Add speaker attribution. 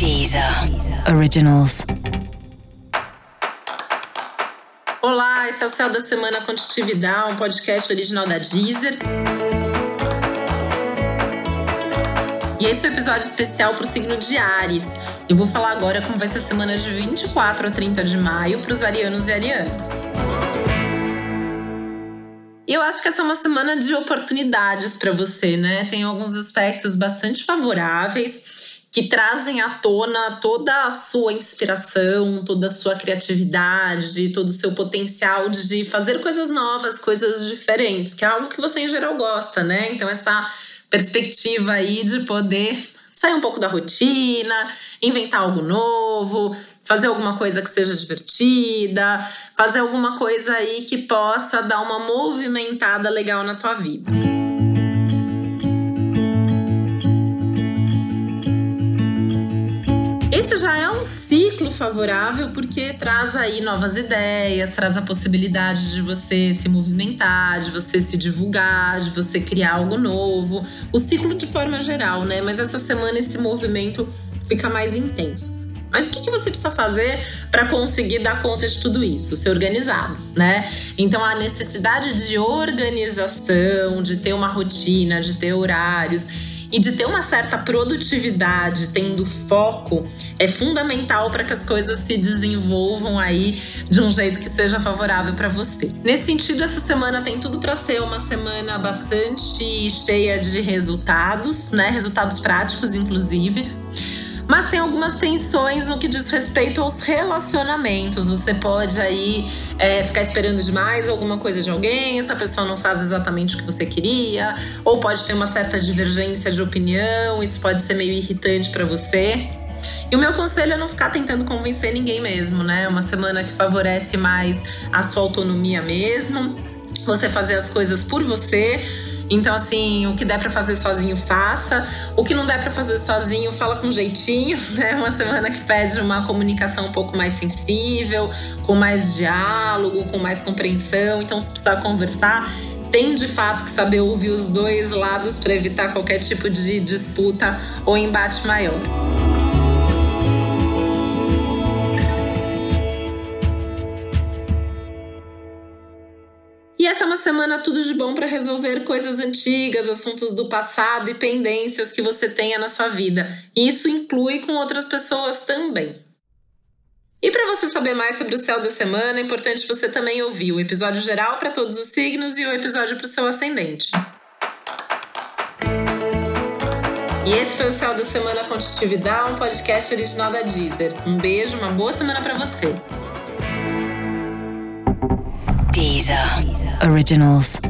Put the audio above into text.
Speaker 1: Deezer Originals.
Speaker 2: Olá, esse é o Céu da Semana Contitividade, um podcast original da Deezer. E esse é o um episódio especial para o signo de Ares. Eu vou falar agora como vai ser a semana de 24 a 30 de maio para os arianos e arianas. Eu acho que essa é uma semana de oportunidades para você, né? Tem alguns aspectos bastante favoráveis que trazem à tona toda a sua inspiração, toda a sua criatividade, todo o seu potencial de fazer coisas novas, coisas diferentes, que é algo que você em geral gosta, né? Então essa perspectiva aí de poder sair um pouco da rotina, inventar algo novo, fazer alguma coisa que seja divertida, fazer alguma coisa aí que possa dar uma movimentada legal na tua vida. Esse já é um ciclo favorável porque traz aí novas ideias, traz a possibilidade de você se movimentar, de você se divulgar, de você criar algo novo. O ciclo de forma geral, né? Mas essa semana esse movimento fica mais intenso. Mas o que, que você precisa fazer para conseguir dar conta de tudo isso? Ser organizado, né? Então, a necessidade de organização, de ter uma rotina, de ter horários e de ter uma certa produtividade, tendo foco, é fundamental para que as coisas se desenvolvam aí de um jeito que seja favorável para você. Nesse sentido, essa semana tem tudo para ser uma semana bastante cheia de resultados, né? Resultados práticos, inclusive mas tem algumas tensões no que diz respeito aos relacionamentos. Você pode aí é, ficar esperando demais alguma coisa de alguém, essa pessoa não faz exatamente o que você queria, ou pode ter uma certa divergência de opinião, isso pode ser meio irritante para você. E o meu conselho é não ficar tentando convencer ninguém mesmo, né? É uma semana que favorece mais a sua autonomia mesmo, você fazer as coisas por você então, assim, o que der para fazer sozinho, faça. O que não der para fazer sozinho, fala com jeitinho, né? Uma semana que pede uma comunicação um pouco mais sensível, com mais diálogo, com mais compreensão. Então, se precisar conversar, tem de fato que saber ouvir os dois lados para evitar qualquer tipo de disputa ou embate maior. Essa é uma semana tudo de bom para resolver coisas antigas, assuntos do passado e pendências que você tenha na sua vida. Isso inclui com outras pessoas também. E para você saber mais sobre o céu da semana, é importante você também ouvir o episódio geral para todos os signos e o episódio para o seu ascendente. E esse foi o Céu da Semana Contitividade, um podcast original da Deezer. Um beijo, uma boa semana para você.
Speaker 1: Deezer. Originals.